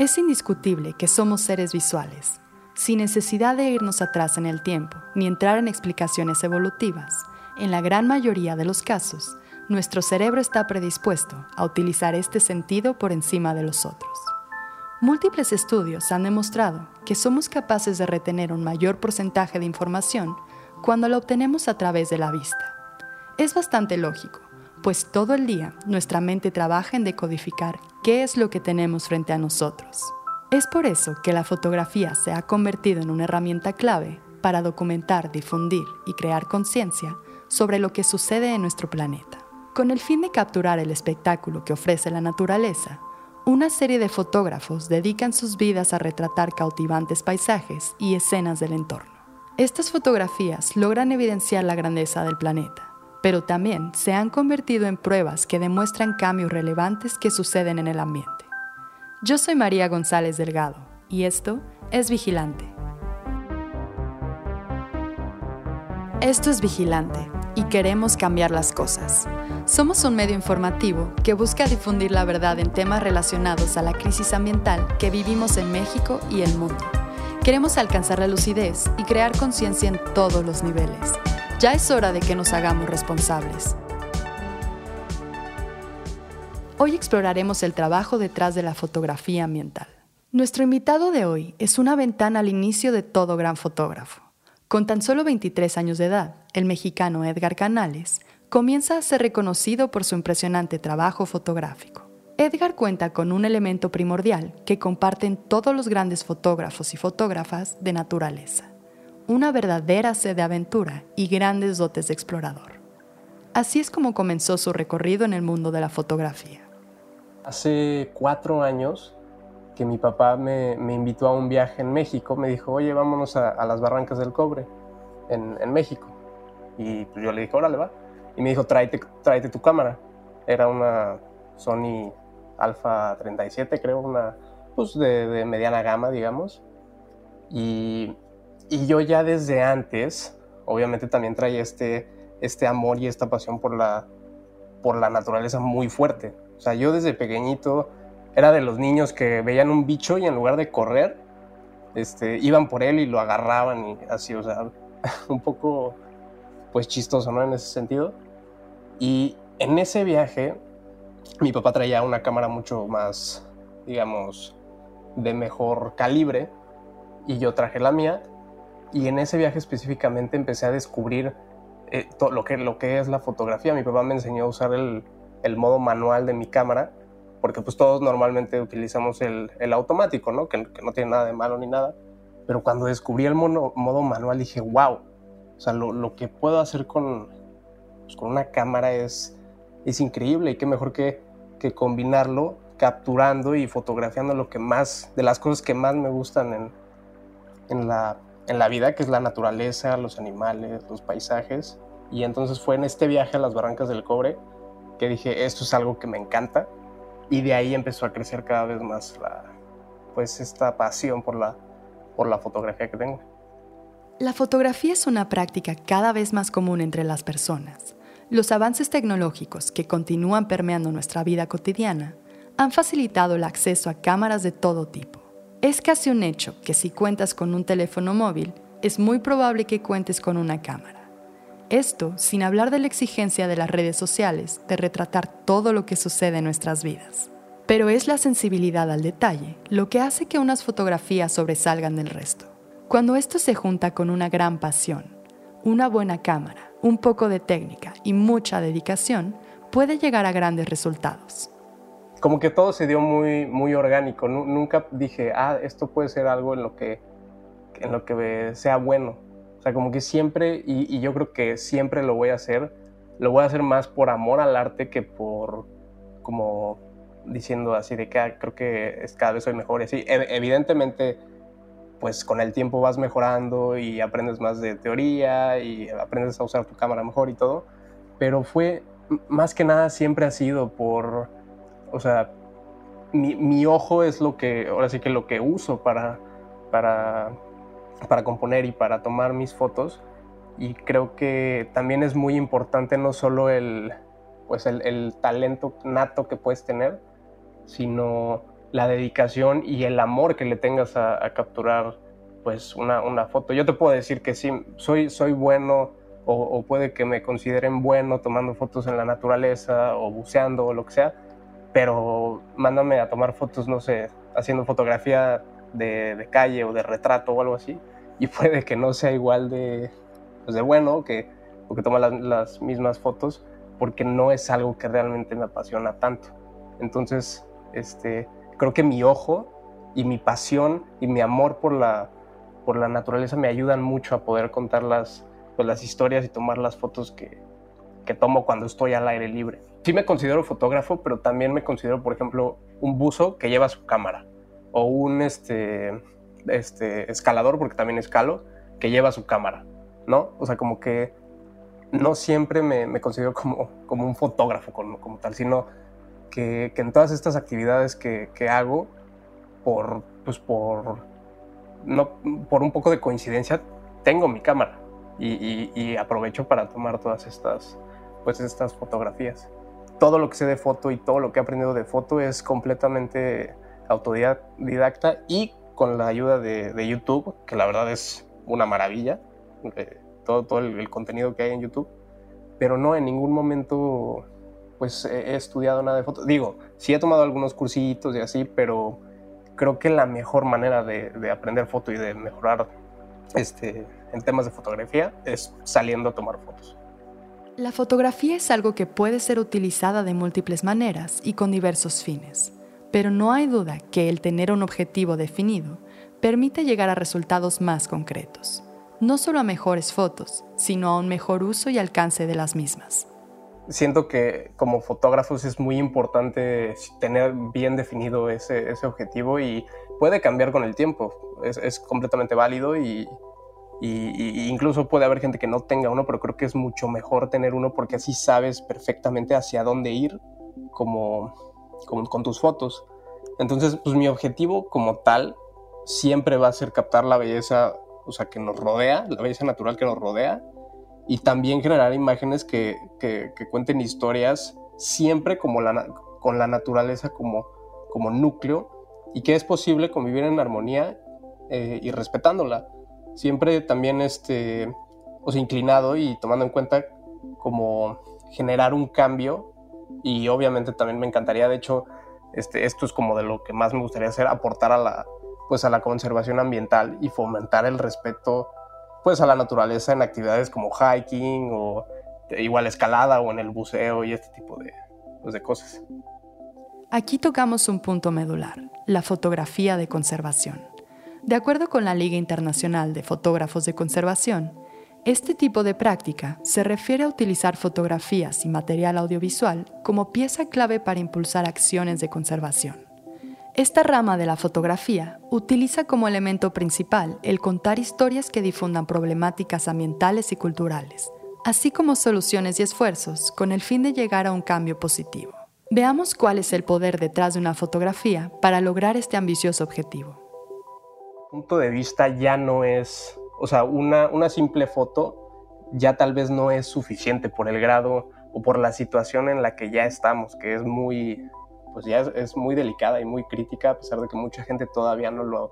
Es indiscutible que somos seres visuales, sin necesidad de irnos atrás en el tiempo ni entrar en explicaciones evolutivas. En la gran mayoría de los casos, nuestro cerebro está predispuesto a utilizar este sentido por encima de los otros. Múltiples estudios han demostrado que somos capaces de retener un mayor porcentaje de información cuando la obtenemos a través de la vista. Es bastante lógico, pues todo el día nuestra mente trabaja en decodificar qué es lo que tenemos frente a nosotros. Es por eso que la fotografía se ha convertido en una herramienta clave para documentar, difundir y crear conciencia sobre lo que sucede en nuestro planeta. Con el fin de capturar el espectáculo que ofrece la naturaleza, una serie de fotógrafos dedican sus vidas a retratar cautivantes paisajes y escenas del entorno. Estas fotografías logran evidenciar la grandeza del planeta, pero también se han convertido en pruebas que demuestran cambios relevantes que suceden en el ambiente. Yo soy María González Delgado y esto es Vigilante. Esto es Vigilante y queremos cambiar las cosas. Somos un medio informativo que busca difundir la verdad en temas relacionados a la crisis ambiental que vivimos en México y el mundo. Queremos alcanzar la lucidez y crear conciencia en todos los niveles. Ya es hora de que nos hagamos responsables. Hoy exploraremos el trabajo detrás de la fotografía ambiental. Nuestro invitado de hoy es una ventana al inicio de todo gran fotógrafo. Con tan solo 23 años de edad, el mexicano Edgar Canales comienza a ser reconocido por su impresionante trabajo fotográfico. Edgar cuenta con un elemento primordial que comparten todos los grandes fotógrafos y fotógrafas de naturaleza, una verdadera sed de aventura y grandes dotes de explorador. Así es como comenzó su recorrido en el mundo de la fotografía. Hace cuatro años que mi papá me, invitó a un viaje en México, me dijo, oye, vámonos a, las Barrancas del Cobre en, México. Y pues yo le dije, órale, va y me dijo, tráete, tráete tu cámara. Era una Sony Alpha 37, creo, una pues de, mediana gama, digamos. Y, y, yo ya desde antes, obviamente también traía este, este amor y esta pasión por la, por la naturaleza muy fuerte. O sea, yo desde pequeñito era de los niños que veían un bicho y en lugar de correr, este, iban por él y lo agarraban y así, o sea, un poco pues chistoso, ¿no? En ese sentido. Y en ese viaje, mi papá traía una cámara mucho más, digamos, de mejor calibre y yo traje la mía. Y en ese viaje específicamente empecé a descubrir eh, todo lo, que, lo que es la fotografía. Mi papá me enseñó a usar el, el modo manual de mi cámara, porque pues todos normalmente utilizamos el, el automático, ¿no? Que, que, no tiene nada de malo ni nada. Pero cuando descubrí el modo, modo manual dije, wow, o sea, lo, lo que puedo hacer con, pues, con una cámara es, es increíble y qué mejor que, que combinarlo capturando y fotografiando lo que más, de las cosas que más me gustan en, en, la, en la vida, que es la naturaleza, los animales, los paisajes. Y entonces fue en este viaje a las Barrancas del Cobre que dije, esto es algo que me encanta. Y de ahí empezó a crecer cada vez más la, pues esta pasión por la, por la fotografía que tengo. La fotografía es una práctica cada vez más común entre las personas. Los avances tecnológicos que continúan permeando nuestra vida cotidiana han facilitado el acceso a cámaras de todo tipo. Es casi un hecho que si cuentas con un teléfono móvil, es muy probable que cuentes con una cámara. Esto sin hablar de la exigencia de las redes sociales de retratar todo lo que sucede en nuestras vidas. Pero es la sensibilidad al detalle lo que hace que unas fotografías sobresalgan del resto. Cuando esto se junta con una gran pasión, una buena cámara, un poco de técnica y mucha dedicación, puede llegar a grandes resultados. Como que todo se dio muy, muy orgánico. Nunca dije, ah, esto puede ser algo en lo que, en lo que sea bueno. O sea, como que siempre, y, yo creo que siempre lo voy a hacer, lo voy a hacer más por amor al arte que por como diciendo así de que ah, creo que cada vez soy mejor y así. Evidentemente pues con el tiempo vas mejorando y aprendes más de teoría y aprendes a usar tu cámara mejor y todo. Pero fue, más que nada, siempre ha sido por, o sea, mi, ojo es lo que, ahora sí que lo que uso para, para, para componer y para tomar mis fotos. Y creo que también es muy importante no solo el, pues el, el talento nato que puedes tener, sino la dedicación y el amor que le tengas a, capturar pues una, una, foto. Yo te puedo decir que sí, soy, soy bueno o, puede que me consideren bueno tomando fotos en la naturaleza o buceando o lo que sea, pero mándame a tomar fotos, no sé, haciendo fotografía de, calle o de retrato o algo así, y puede que no sea igual de, pues de bueno que, porque toma las, mismas fotos, porque no es algo que realmente me apasiona tanto. Entonces, este, creo que mi ojo y mi pasión y mi amor por la, por la naturaleza me ayudan mucho a poder contar las, pues, las historias y tomar las fotos que, que tomo cuando estoy al aire libre. Sí me considero fotógrafo, pero también me considero, por ejemplo, un buzo que lleva su cámara o un este, este, escalador, porque también escalo, que lleva su cámara, ¿no? O sea, como que no siempre me, considero como, como un fotógrafo como, como tal, sino que, que, en todas estas actividades que, que, hago, por, pues por, no, por un poco de coincidencia, tengo mi cámara y, y, aprovecho para tomar todas estas, pues estas fotografías. Todo lo que sé de foto y todo lo que he aprendido de foto es completamente autodidacta y con la ayuda de, YouTube, que la verdad es una maravilla, eh, todo, el, contenido que hay en YouTube, pero no en ningún momento pues he, estudiado nada de foto. Digo, sí he tomado algunos cursitos y así, pero creo que la mejor manera de, de aprender foto y de mejorar este, en temas de fotografía es saliendo a tomar fotos. La fotografía es algo que puede ser utilizada de múltiples maneras y con diversos fines. Pero no hay duda que el tener un objetivo definido permite llegar a resultados más concretos, no solo a mejores fotos, sino a un mejor uso y alcance de las mismas. Siento que como fotógrafos es muy importante tener bien definido ese, objetivo y puede cambiar con el tiempo, es, completamente válido y, incluso puede haber gente que no tenga uno, pero creo que es mucho mejor tener uno porque así sabes perfectamente hacia dónde ir como, con, tus fotos. Entonces, pues mi objetivo como tal siempre va a ser captar la belleza, o sea, que nos rodea, la belleza natural que nos rodea, y también generar imágenes que, cuenten historias siempre como con la naturaleza como, como núcleo y que es posible convivir en armonía eh, y respetándola. Siempre también este, o sea, inclinado y tomando en cuenta como generar un cambio y obviamente también me encantaría, de hecho, este, esto es como de lo que más me gustaría hacer, aportar a la, pues a la conservación ambiental y fomentar el respeto pues a la naturaleza en actividades como hiking o igual escalada o en el buceo y este tipo de, pues, de cosas. Aquí tocamos un punto medular, la fotografía de conservación. De acuerdo con la Liga Internacional de Fotógrafos de Conservación, este tipo de práctica se refiere a utilizar fotografías y material audiovisual como pieza clave para impulsar acciones de conservación. Esta rama de la fotografía utiliza como elemento principal el contar historias que difundan problemáticas ambientales y culturales, así como soluciones y esfuerzos con el fin de llegar a un cambio positivo. Veamos cuál es el poder detrás de una fotografía para lograr este ambicioso objetivo. Punto de vista ya no es o sea, una, una simple foto ya tal vez no es suficiente por el grado o por la situación en la que ya estamos, que es muy, pues ya es, muy delicada y muy crítica, a pesar de que mucha gente todavía no lo,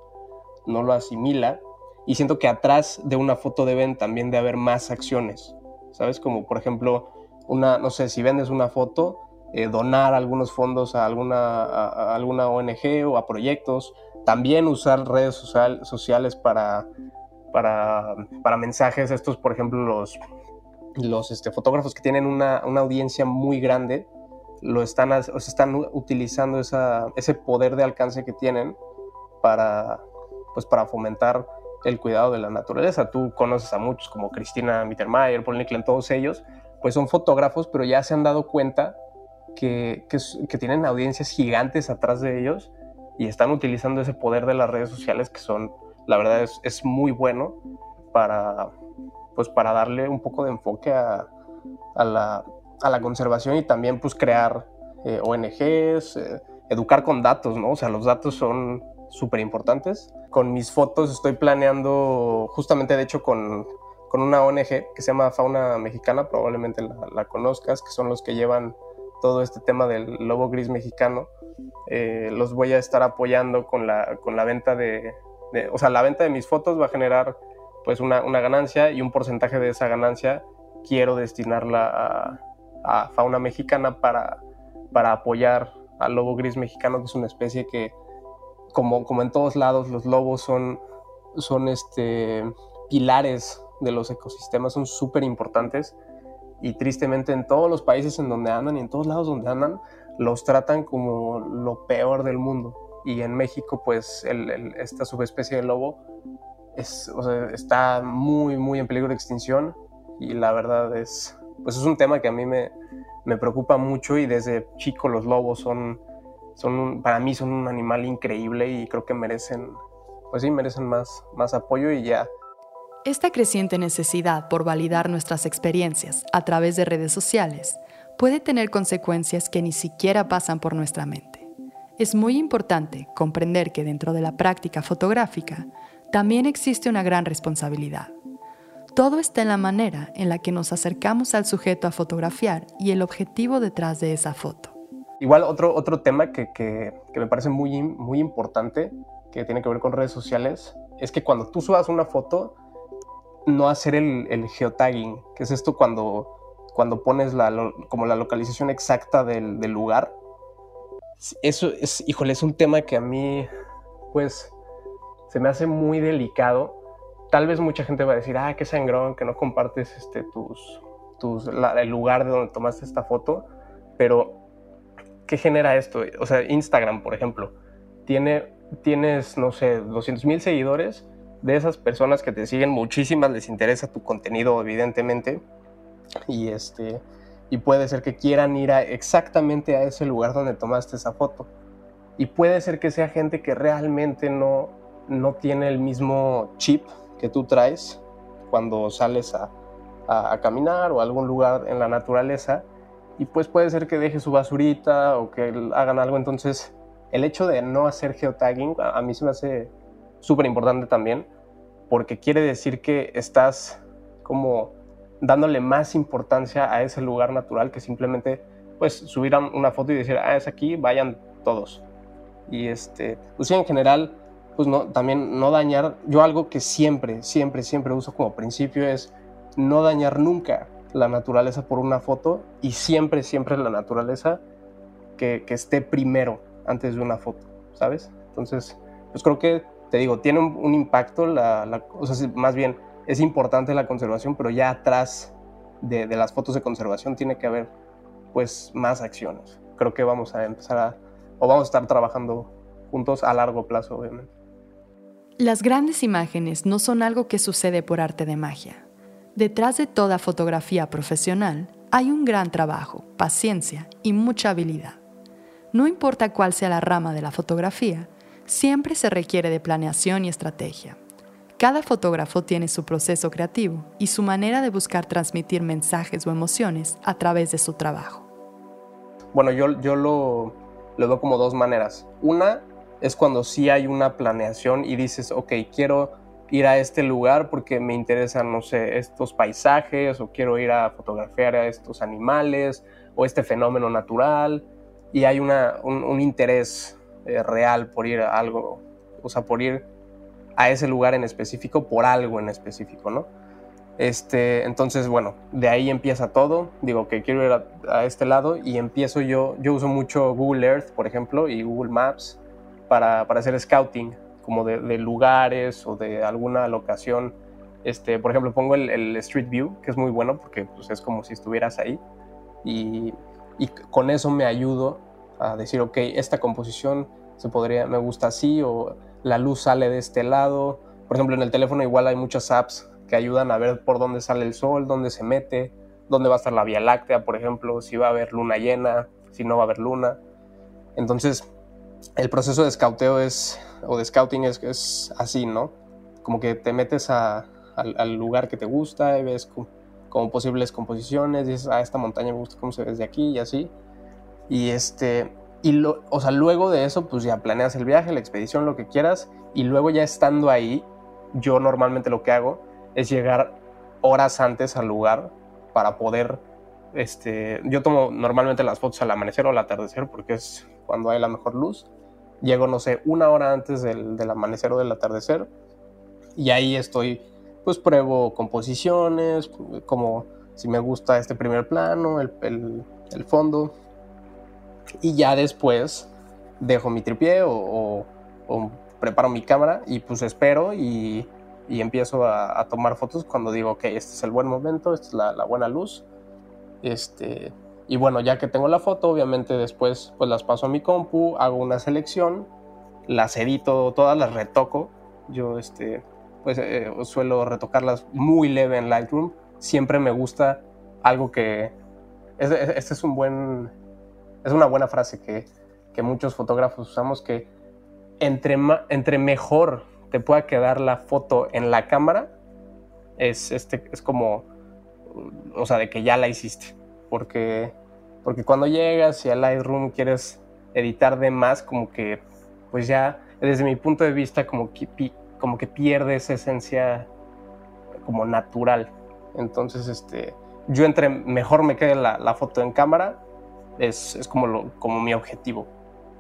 no lo asimila. Y siento que atrás de una foto deben también de haber más acciones, ¿sabes? Como por ejemplo, una, no sé, si vendes una foto, eh, donar algunos fondos a alguna, a alguna ONG o a proyectos, también usar redes social, sociales para para, para mensajes. Estos, por ejemplo, los, los este, fotógrafos que tienen una, una, audiencia muy grande, lo están, están utilizando esa, ese poder de alcance que tienen para, pues, para fomentar el cuidado de la naturaleza. Tú conoces a muchos como Cristina Mittermeier, Paul Nicklin, todos ellos, pues son fotógrafos, pero ya se han dado cuenta que, que, tienen audiencias gigantes atrás de ellos y están utilizando ese poder de las redes sociales que son la verdad es, es muy bueno para, pues para darle un poco de enfoque a, a, la, a la, conservación y también pues crear eh, ONGs, eh, educar con datos, ¿no? O sea, los datos son súper importantes. Con mis fotos estoy planeando, justamente de hecho con, con, una ONG que se llama Fauna Mexicana, probablemente la, la, conozcas, que son los que llevan todo este tema del lobo gris mexicano, eh, los voy a estar apoyando con la, con la venta de, o sea, la venta de mis fotos va a generar pues una, una ganancia y un porcentaje de esa ganancia quiero destinarla a, a, fauna mexicana para, para apoyar al lobo gris mexicano, que es una especie que, como, como en todos lados, los lobos son, son este, pilares de los ecosistemas, son súper importantes y tristemente en todos los países en donde andan y en todos lados donde andan, los tratan como lo peor del mundo. Y en México, pues esta subespecie de lobo es, está muy, muy en peligro de extinción y la verdad es, pues es un tema que a mí me, me preocupa mucho y desde chico los lobos son, son, para mí son un animal increíble y creo que merecen, pues sí, merecen más, más apoyo y ya esta creciente necesidad por validar nuestras experiencias a través de redes sociales puede tener consecuencias que ni siquiera pasan por nuestra mente. Es muy importante comprender que dentro de la práctica fotográfica también existe una gran responsabilidad. Todo está en la manera en la que nos acercamos al sujeto a fotografiar y el objetivo detrás de esa foto. Igual otro, otro tema que, que, que me parece muy, muy importante, que tiene que ver con redes sociales, es que cuando tú subas una foto, no hacer el, geotagging, que es esto cuando, cuando pones la, como la localización exacta del, lugar. Eso es, híjole, es un tema que a mí, pues, se me hace muy delicado. Tal vez mucha gente va a decir, ah, qué sangrón, que no compartes este, tus, tus, el lugar de donde tomaste esta foto, pero ¿qué genera esto? O sea, Instagram, por ejemplo, tiene, tienes, no sé, 200 mil seguidores de esas personas que te siguen, muchísimas les interesa tu contenido, evidentemente, y este y puede ser que quieran ir a exactamente a ese lugar donde tomaste esa foto. Y puede ser que sea gente que realmente no, no tiene el mismo chip que tú traes cuando sales a, a, caminar o a algún lugar en la naturaleza. Y pues puede ser que deje su basurita o que hagan algo. Entonces, el hecho de no hacer geotagging a mí se me hace súper importante también, porque quiere decir que estás como dándole más importancia a ese lugar natural que simplemente pues subir una foto y decir, ah, es aquí, vayan todos. Y este, pues en general, pues no, también no dañar, yo algo que siempre, siempre, siempre uso como principio es no dañar nunca la naturaleza por una foto y siempre, siempre la naturaleza que, que esté primero antes de una foto, ¿sabes? Entonces, pues creo que te digo, tiene un, impacto, la, o sea, más bien es importante la conservación, pero ya atrás de, las fotos de conservación tiene que haber pues más acciones. Creo que vamos a empezar a, o vamos a estar trabajando juntos a largo plazo, obviamente. Las grandes imágenes no son algo que sucede por arte de magia. Detrás de toda fotografía profesional hay un gran trabajo, paciencia y mucha habilidad. No importa cuál sea la rama de la fotografía, siempre se requiere de planeación y estrategia. Cada fotógrafo tiene su proceso creativo y su manera de buscar transmitir mensajes o emociones a través de su trabajo. Bueno, yo, yo lo, lo veo como dos maneras. Una es cuando sí hay una planeación y dices, ok, quiero ir a este lugar porque me interesan, no sé, estos paisajes o quiero ir a fotografiar a estos animales o este fenómeno natural y hay una, un, un interés eh, real por ir a algo, o sea, por ir a ese lugar en específico, por algo en específico, ¿no? Este, entonces, bueno, de ahí empieza todo. Digo que quiero ir a, este lado y empiezo yo. Yo uso mucho Google Earth, por ejemplo, y Google Maps para, para hacer scouting, como de, lugares o de alguna locación. Este, por ejemplo, pongo el, Street View, que es muy bueno porque pues, es como si estuvieras ahí. Y, y con eso me ayudo a decir, ok, esta composición se podría, me gusta así, o la luz sale de este lado. Por ejemplo, en el teléfono igual hay muchas apps que ayudan a ver por dónde sale el sol, dónde se mete, dónde va a estar la Vía Láctea, por ejemplo, si va a haber luna llena, si no va a haber luna. Entonces, el proceso de scouteo es, o de scouting es, es así, ¿no? Como que te metes al, lugar que te gusta y ves como, posibles composiciones, dices, ah, esta montaña me gusta cómo se ve desde aquí y así. Y este, y lo, o sea, luego de eso, pues ya planeas el viaje, la expedición, lo que quieras, y luego ya estando ahí, yo normalmente lo que hago es llegar horas antes al lugar para poder este, yo tomo normalmente las fotos al amanecer o al atardecer porque es cuando hay la mejor luz. Llego, no sé, una hora antes del, del amanecer o del atardecer y ahí estoy, pues pruebo composiciones, como si me gusta este primer plano, el, el, el fondo. Y ya después dejo mi tripié o, preparo mi cámara y pues espero y, y empiezo a, tomar fotos cuando digo, ok, este es el buen momento, esta es la, la buena luz este, y bueno, ya que tengo la foto, obviamente después pues las paso a mi compu, hago una selección, las edito, todas las retoco. Yo este, pues eh, suelo retocarlas muy leve en Lightroom. Siempre me gusta algo que... Este es un buen... Es una buena frase que, que muchos fotógrafos usamos que entre, entre mejor te pueda quedar la foto en la cámara, es, este, es como o sea, de que ya la hiciste. Porque, porque cuando llegas y a Lightroom quieres editar de más, como que, pues ya, desde mi punto de vista, como que, como que pierde esa esencia como natural. Entonces, este, yo entre mejor me quede la, la foto en cámara, es, es como, lo, como mi objetivo.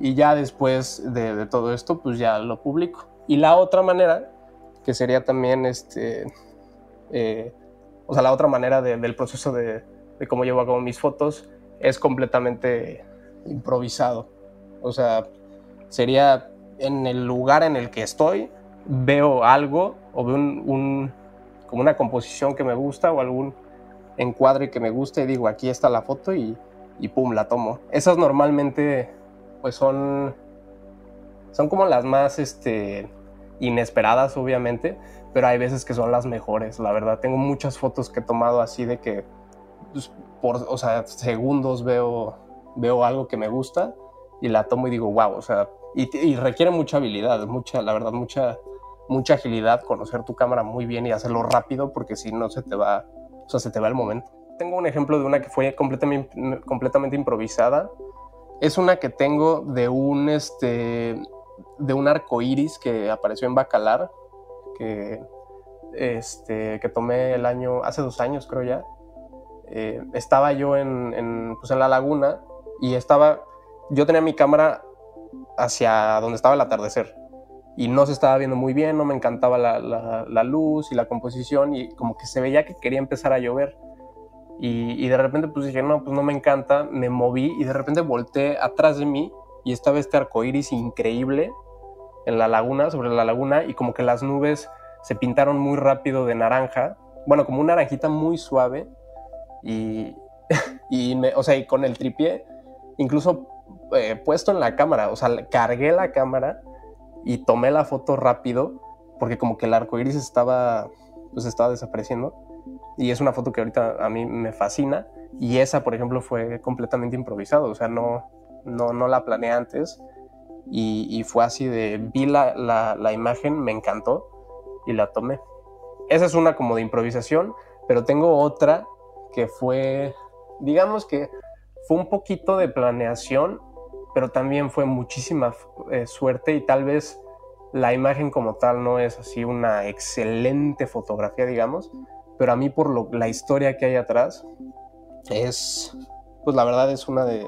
Y ya después de, todo esto, pues ya lo publico. Y la otra manera, que sería también este, eh, o sea, la otra manera de, del proceso de, cómo llevo a mis fotos es completamente improvisado. O sea, sería en el lugar en el que estoy, veo algo o veo un, un, como una composición que me gusta o algún encuadre que me gusta y digo, aquí está la foto y, y pum, la tomo. Esas normalmente pues son, son como las más este, inesperadas, obviamente, pero hay veces que son las mejores, la verdad. Tengo muchas fotos que he tomado así de que, pues, por, o sea, segundos veo, veo algo que me gusta y la tomo y digo, wow, o sea, y, y, requiere mucha habilidad, mucha, la verdad, mucha, mucha agilidad, conocer tu cámara muy bien y hacerlo rápido porque si no se te va, o sea, se te va el momento. Tengo un ejemplo de una que fue completamente, completamente improvisada. Es una que tengo de un, este, de un arco iris que apareció en Bacalar, que, este, que tomé el año, hace dos años creo ya. Eh, estaba yo en, pues en la laguna y estaba, yo tenía mi cámara hacia donde estaba el atardecer y no se estaba viendo muy bien, no me encantaba la luz y la composición y como que se veía que quería empezar a llover. Y, de repente pues dije, no, pues no me encanta, me moví y de repente volteé atrás de mí y estaba este arco iris increíble en la laguna, sobre la laguna, y como que las nubes se pintaron muy rápido de naranja, bueno, como una naranjita muy suave, y, y, me, o sea, y con el tripié, incluso eh, puesto en la cámara, o sea, cargué la cámara y tomé la foto rápido, porque como que el arco iris estaba, pues estaba desapareciendo, y es una foto que ahorita a mí me fascina, y esa, por ejemplo, fue completamente improvisado, o sea, no, no, no la planeé antes y, fue así de, vi la, la, la, imagen, me encantó y la tomé. Esa es una como de improvisación, pero tengo otra que fue, digamos que fue un poquito de planeación, pero también fue muchísima eh, suerte y tal vez la imagen como tal no es así una excelente fotografía, digamos, pero a mí por lo, la historia que hay atrás es, pues la verdad es una de,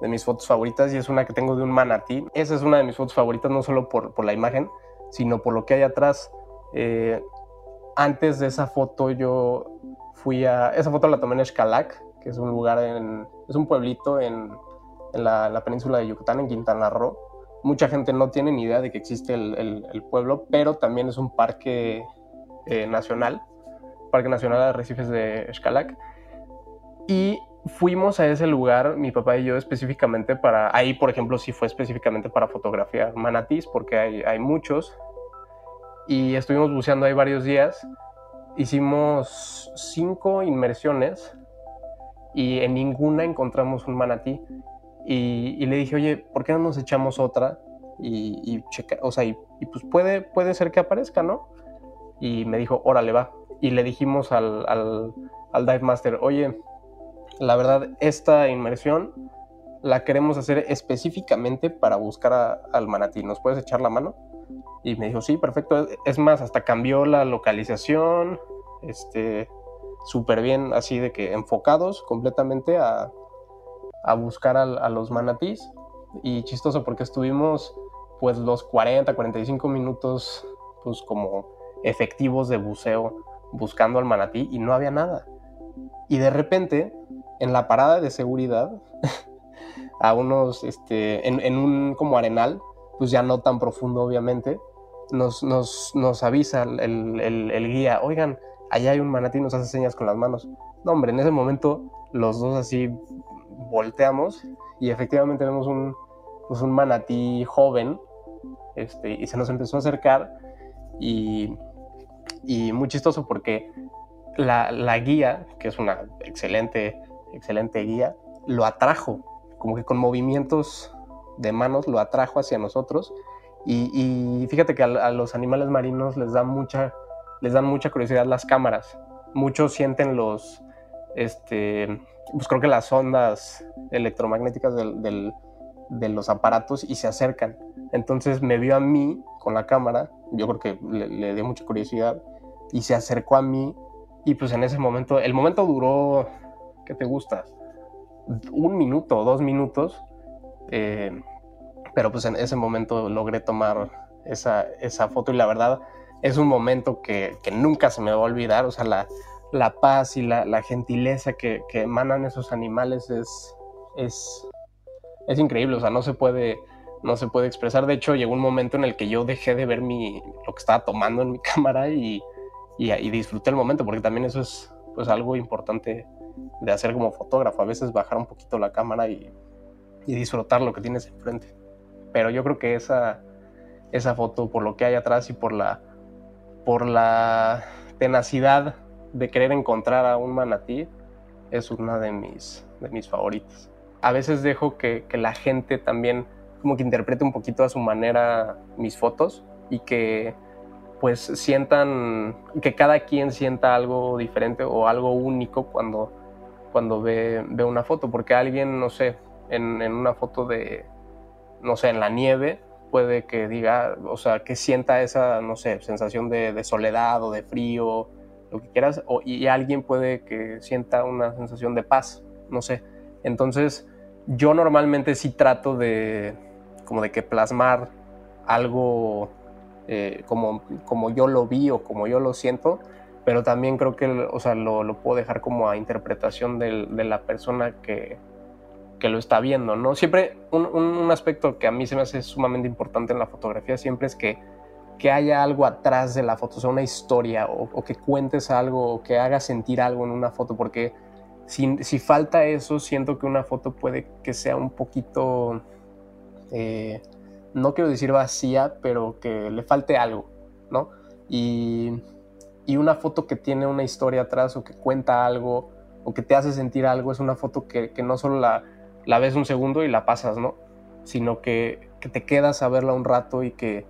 de mis fotos favoritas y es una que tengo de un manatí. Esa es una de mis fotos favoritas, no solo por, por la imagen, sino por lo que hay atrás. Eh, antes de esa foto yo fui a... Esa foto la tomé en Xcalac, que es un lugar en... Es un pueblito en, en, la, la, península de Yucatán, en Quintana Roo. Mucha gente no tiene ni idea de que existe el pueblo, pero también es un parque eh, nacional, Parque Nacional de Arrecifes de Xcalac. Y fuimos a ese lugar, mi papá y yo específicamente para, ahí por ejemplo sí fue específicamente para fotografiar manatís, porque hay, hay muchos, y estuvimos buceando ahí varios días, hicimos cinco inmersiones y en ninguna encontramos un manatí, y, y le dije, oye, ¿por qué no nos echamos otra? Y, y checa, o sea, y, y, pues puede, puede ser que aparezca, ¿no? Y me dijo, órale, va. Y le dijimos al, al, al Dive Master, oye, la verdad, esta inmersión la queremos hacer específicamente para buscar al manatí. ¿Nos puedes echar la mano? Y me dijo, sí, perfecto. Es más, hasta cambió la localización. Este, súper bien, así de que enfocados completamente a, a buscar a, los manatís. Y chistoso porque estuvimos pues los 40, 45 minutos pues como efectivos de buceo buscando al manatí y no había nada. Y de repente, en la parada de seguridad, a unos, este, en, un como arenal, pues ya no tan profundo obviamente, nos, nos, nos avisa el, el, guía, oigan, allá hay un manatí, nos hace señas con las manos. No, hombre, en ese momento los dos así volteamos y efectivamente vemos un, pues un manatí joven este, y se nos empezó a acercar y, y muy chistoso porque la, la, guía, que es una excelente, excelente guía, lo atrajo, como que con movimientos de manos lo atrajo hacia nosotros y, fíjate que a, los animales marinos les da mucha, les dan mucha curiosidad las cámaras. Muchos sienten los, este, pues creo que las ondas electromagnéticas de los aparatos y se acercan. Entonces me vio a mí con la cámara, yo creo que le, dio mucha curiosidad y se acercó a mí y pues en ese momento, el momento duró, ¿qué te gusta? Un minuto dos minutos, eh, pero pues en ese momento logré tomar esa, esa foto y la verdad es un momento que, que nunca se me va a olvidar, o sea, la, la paz y la, gentileza que, emanan esos animales es, es, es, increíble, o sea, no se, puede, no se puede expresar. De hecho, llegó un momento en el que yo dejé de ver mi, lo que estaba tomando en mi cámara y, y, disfruté el momento, porque también eso es pues, algo importante de hacer como fotógrafo, a veces bajar un poquito la cámara y, y disfrutar lo que tienes enfrente. Pero yo creo que esa, esa foto, por lo que hay atrás y por la, por la tenacidad de querer encontrar a un manatí es una de mis, de mis favoritas. A veces dejo que, la gente también como que interprete un poquito a su manera mis fotos y que pues sientan, que cada quien sienta algo diferente o algo único cuando, cuando ve, ve una foto, porque alguien, no sé, en, una foto de, no sé, en la nieve, puede que diga, o sea, que sienta esa, no sé, sensación de, de soledad o de frío lo que quieras, o, y alguien puede que sienta una sensación de paz, no sé. Entonces, yo normalmente sí trato de, como de que plasmar algo eh, como, como yo lo vi o como yo lo siento, pero también creo que o sea, lo, lo, puedo dejar como a interpretación de la persona que, que, lo está viendo, ¿no? Siempre un, un, aspecto que a mí se me hace sumamente importante en la fotografía siempre es que que haya algo atrás de la foto, o sea, una historia, o, que cuentes algo, o que haga sentir algo en una foto, porque si, si falta eso, siento que una foto puede que sea un poquito, eh, no quiero decir vacía, pero que le falte algo, ¿no? Y, y una foto que tiene una historia atrás, o que cuenta algo, o que te hace sentir algo, es una foto que, que no solo la, la ves un segundo y la pasas, ¿no? Sino que, que te quedas a verla un rato y que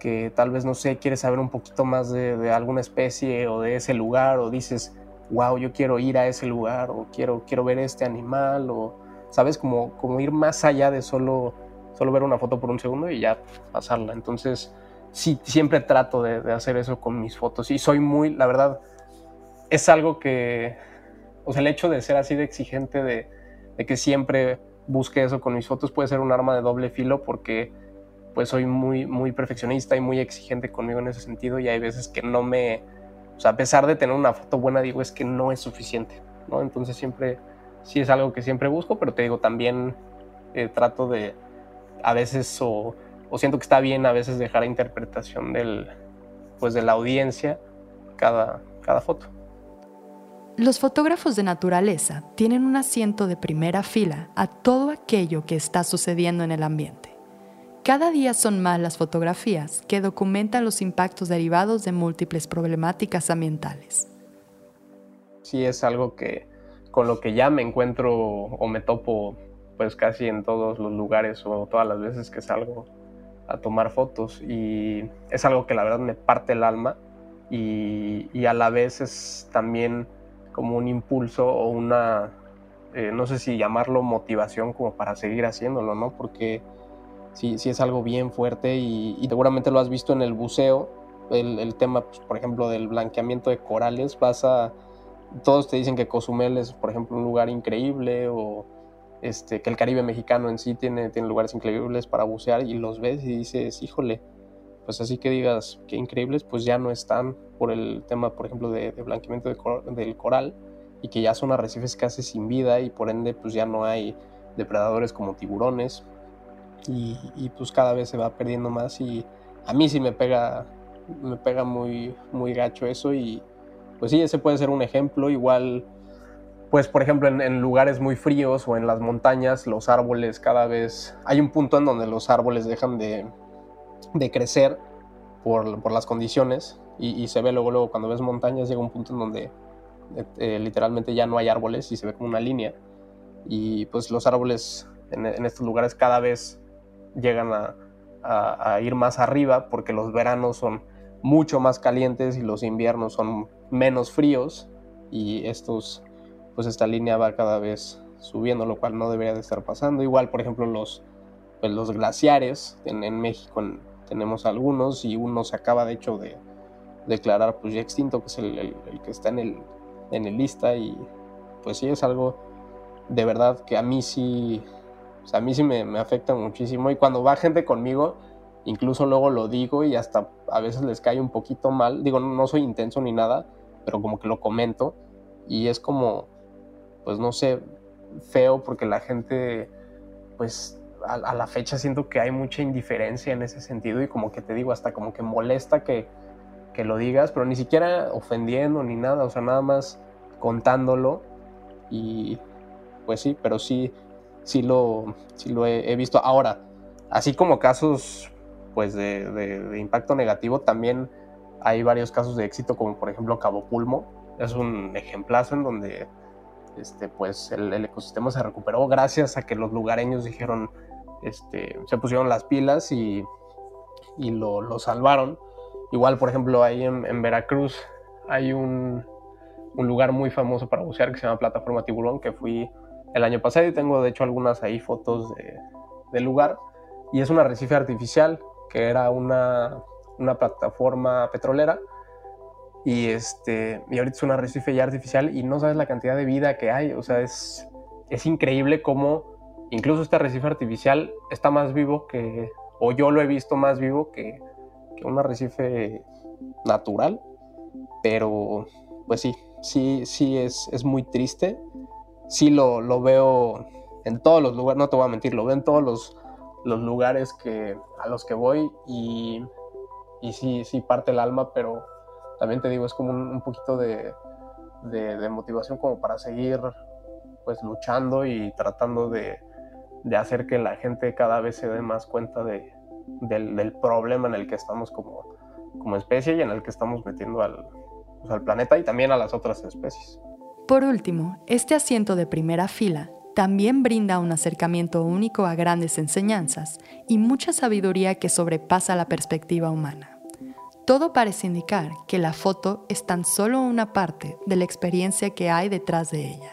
que tal vez, no sé, quieres saber un poquito más de, alguna especie o de ese lugar, o dices, wow, yo quiero ir a ese lugar, o quiero, quiero ver este animal, o, ¿sabes? Como, como ir más allá de solo, solo ver una foto por un segundo y ya pasarla. Entonces, sí, siempre trato de, hacer eso con mis fotos y soy muy, la verdad, es algo que, o sea, el hecho de ser así de exigente, de, de que siempre busque eso con mis fotos puede ser un arma de doble filo porque pues soy muy, muy perfeccionista y muy exigente conmigo en ese sentido y hay veces que no me, o sea, a pesar de tener una foto buena, digo, es que no es suficiente, ¿no? Entonces siempre, sí es algo que siempre busco, pero te digo, también eh, trato de, a veces, o, o, siento que está bien a veces dejar a interpretación del, pues de la audiencia cada, cada foto. Los fotógrafos de naturaleza tienen un asiento de primera fila a todo aquello que está sucediendo en el ambiente. Cada día son más las fotografías que documentan los impactos derivados de múltiples problemáticas ambientales. Sí, es algo que con lo que ya me encuentro o me topo pues casi en todos los lugares o todas las veces que salgo a tomar fotos y es algo que la verdad me parte el alma y, a la vez es también como un impulso o una, eh, no sé si llamarlo motivación como para seguir haciéndolo, ¿no? Porque sí, sí es algo bien fuerte y, seguramente lo has visto en el buceo, el, tema, pues, por ejemplo, del blanqueamiento de corales, vas a, todos te dicen que Cozumel es, por ejemplo, un lugar increíble o este, que el Caribe mexicano en sí tiene, tiene lugares increíbles para bucear y los ves y dices, híjole, pues así que digas que increíbles, pues ya no están por el tema, por ejemplo, de, blanqueamiento del coral y que ya son arrecifes casi sin vida y por ende pues ya no hay depredadores como tiburones y, pues cada vez se va perdiendo más y a mí sí me pega me pega muy muy gacho eso y pues sí ese puede ser un ejemplo. Igual pues por ejemplo en, lugares muy fríos o en las montañas los árboles cada vez hay un punto en donde los árboles dejan de, de crecer por, por, las condiciones y, se ve luego, luego cuando ves montañas llega un punto en donde eh, literalmente ya no hay árboles y se ve como una línea. Y pues los árboles en, estos lugares cada vez llegan a, a, ir más arriba porque los veranos son mucho más calientes y los inviernos son menos fríos y estos pues esta línea va cada vez subiendo, lo cual no debería de estar pasando. Igual, por ejemplo, los, pues, los glaciares, en, México tenemos algunos y uno se acaba de hecho de declarar pues ya extinto, que es el, que está en el, en el lista y pues sí es algo de verdad que a mí sí, a mí sí me, me afecta muchísimo. Y cuando va gente conmigo, incluso luego lo digo y hasta a veces les cae un poquito mal, digo, no soy intenso ni nada, pero como que lo comento. Y es como, pues no sé, feo porque la gente, pues a, la fecha siento que hay mucha indiferencia en ese sentido y como que te digo, hasta como que molesta que, que lo digas, pero ni siquiera ofendiendo ni nada, o sea, nada más contándolo. Y pues sí, pero sí, sí lo, lo he, visto. Ahora, así como casos pues de, de, impacto negativo, también hay varios casos de éxito, como por ejemplo Cabo Pulmo, es un ejemplazo en donde este, pues el, ecosistema se recuperó gracias a que los lugareños dijeron, este, se pusieron las pilas y, y lo, salvaron. Igual, por ejemplo, ahí en, Veracruz hay un, un, lugar muy famoso para bucear que se llama Plataforma Tiburón, que fui el año pasado y tengo de hecho algunas ahí fotos de, del lugar. Y es un arrecife artificial que era una, una plataforma petrolera y, este, y ahorita es un arrecife ya artificial y no sabes la cantidad de vida que hay. O sea, es, es increíble cómo incluso este arrecife artificial está más vivo que, o yo lo he visto más vivo que, que un arrecife natural. Pero, pues sí, sí, sí es, es muy triste. Sí lo, lo, veo en todos los lugares, no te voy a mentir, lo veo en todos los, los lugares que, a los que voy y, y sí, sí parte el alma, pero también te digo, es como un, poquito de, motivación como para seguir pues luchando y tratando de, hacer que la gente cada vez se dé más cuenta de, del, problema en el que estamos como, como especie y en el que estamos metiendo al, pues, al planeta y también a las otras especies. Por último, este asiento de primera fila también brinda un acercamiento único a grandes enseñanzas y mucha sabiduría que sobrepasa la perspectiva humana. Todo parece indicar que la foto es tan solo una parte de la experiencia que hay detrás de ella.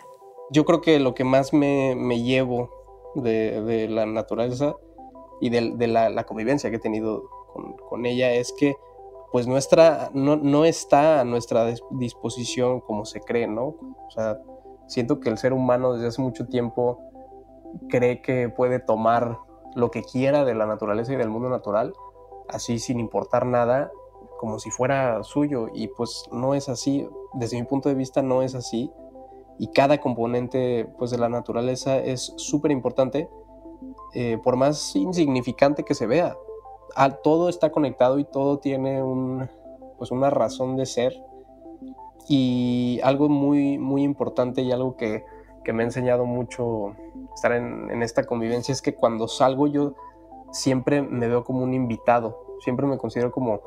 Yo creo que lo que más me, llevo de, la naturaleza y de, la, convivencia que he tenido con, ella es que pues nuestra, no, está a nuestra disposición como se cree, ¿no? O sea, siento que el ser humano desde hace mucho tiempo cree que puede tomar lo que quiera de la naturaleza y del mundo natural, así sin importar nada, como si fuera suyo y pues no es así, desde mi punto de vista no es así y cada componente pues de la naturaleza es súper importante eh, por más insignificante que se vea. Todo está conectado y todo tiene un, pues una razón de ser y algo muy, muy importante y algo que, que me ha enseñado mucho estar en, en esta convivencia es que cuando salgo yo siempre me veo como un invitado, siempre me considero como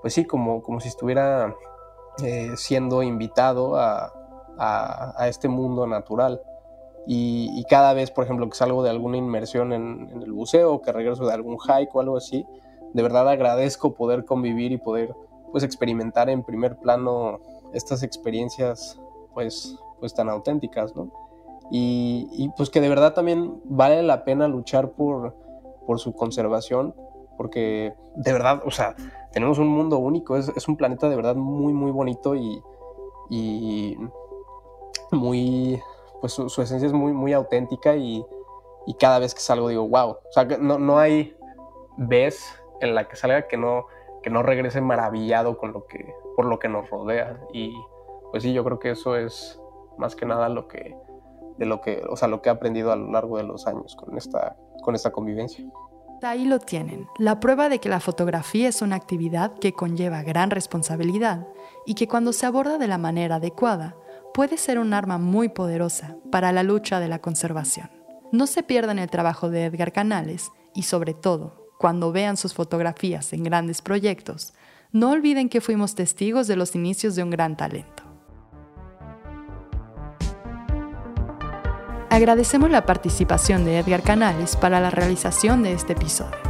pues sí, como, como si estuviera eh, siendo invitado a, este mundo natural. Y, cada vez, por ejemplo, que salgo de alguna inmersión en, el buceo, que regreso de algún hike o algo así, de verdad agradezco poder convivir y poder pues experimentar en primer plano estas experiencias pues, pues tan auténticas, ¿no? Y, y, pues que de verdad también vale la pena luchar por, por su conservación, porque de verdad, o sea, tenemos un mundo único, es, un planeta de verdad muy, muy bonito y, muy, pues su, esencia es muy, muy auténtica y, cada vez que salgo digo, wow, o sea, no, no hay vez en la que salga que no, que no regrese maravillado con lo que, por lo que nos rodea. Y pues sí, yo creo que eso es más que nada lo que, de lo que, o sea, lo que he aprendido a lo largo de los años con esta, con esta convivencia. Ahí lo tienen, la prueba de que la fotografía es una actividad que conlleva gran responsabilidad y que cuando se aborda de la manera adecuada puede ser un arma muy poderosa para la lucha de la conservación. No se pierdan el trabajo de Edgar Canales y sobre todo, cuando vean sus fotografías en grandes proyectos, no olviden que fuimos testigos de los inicios de un gran talento. Agradecemos la participación de Edgar Canales para la realización de este episodio.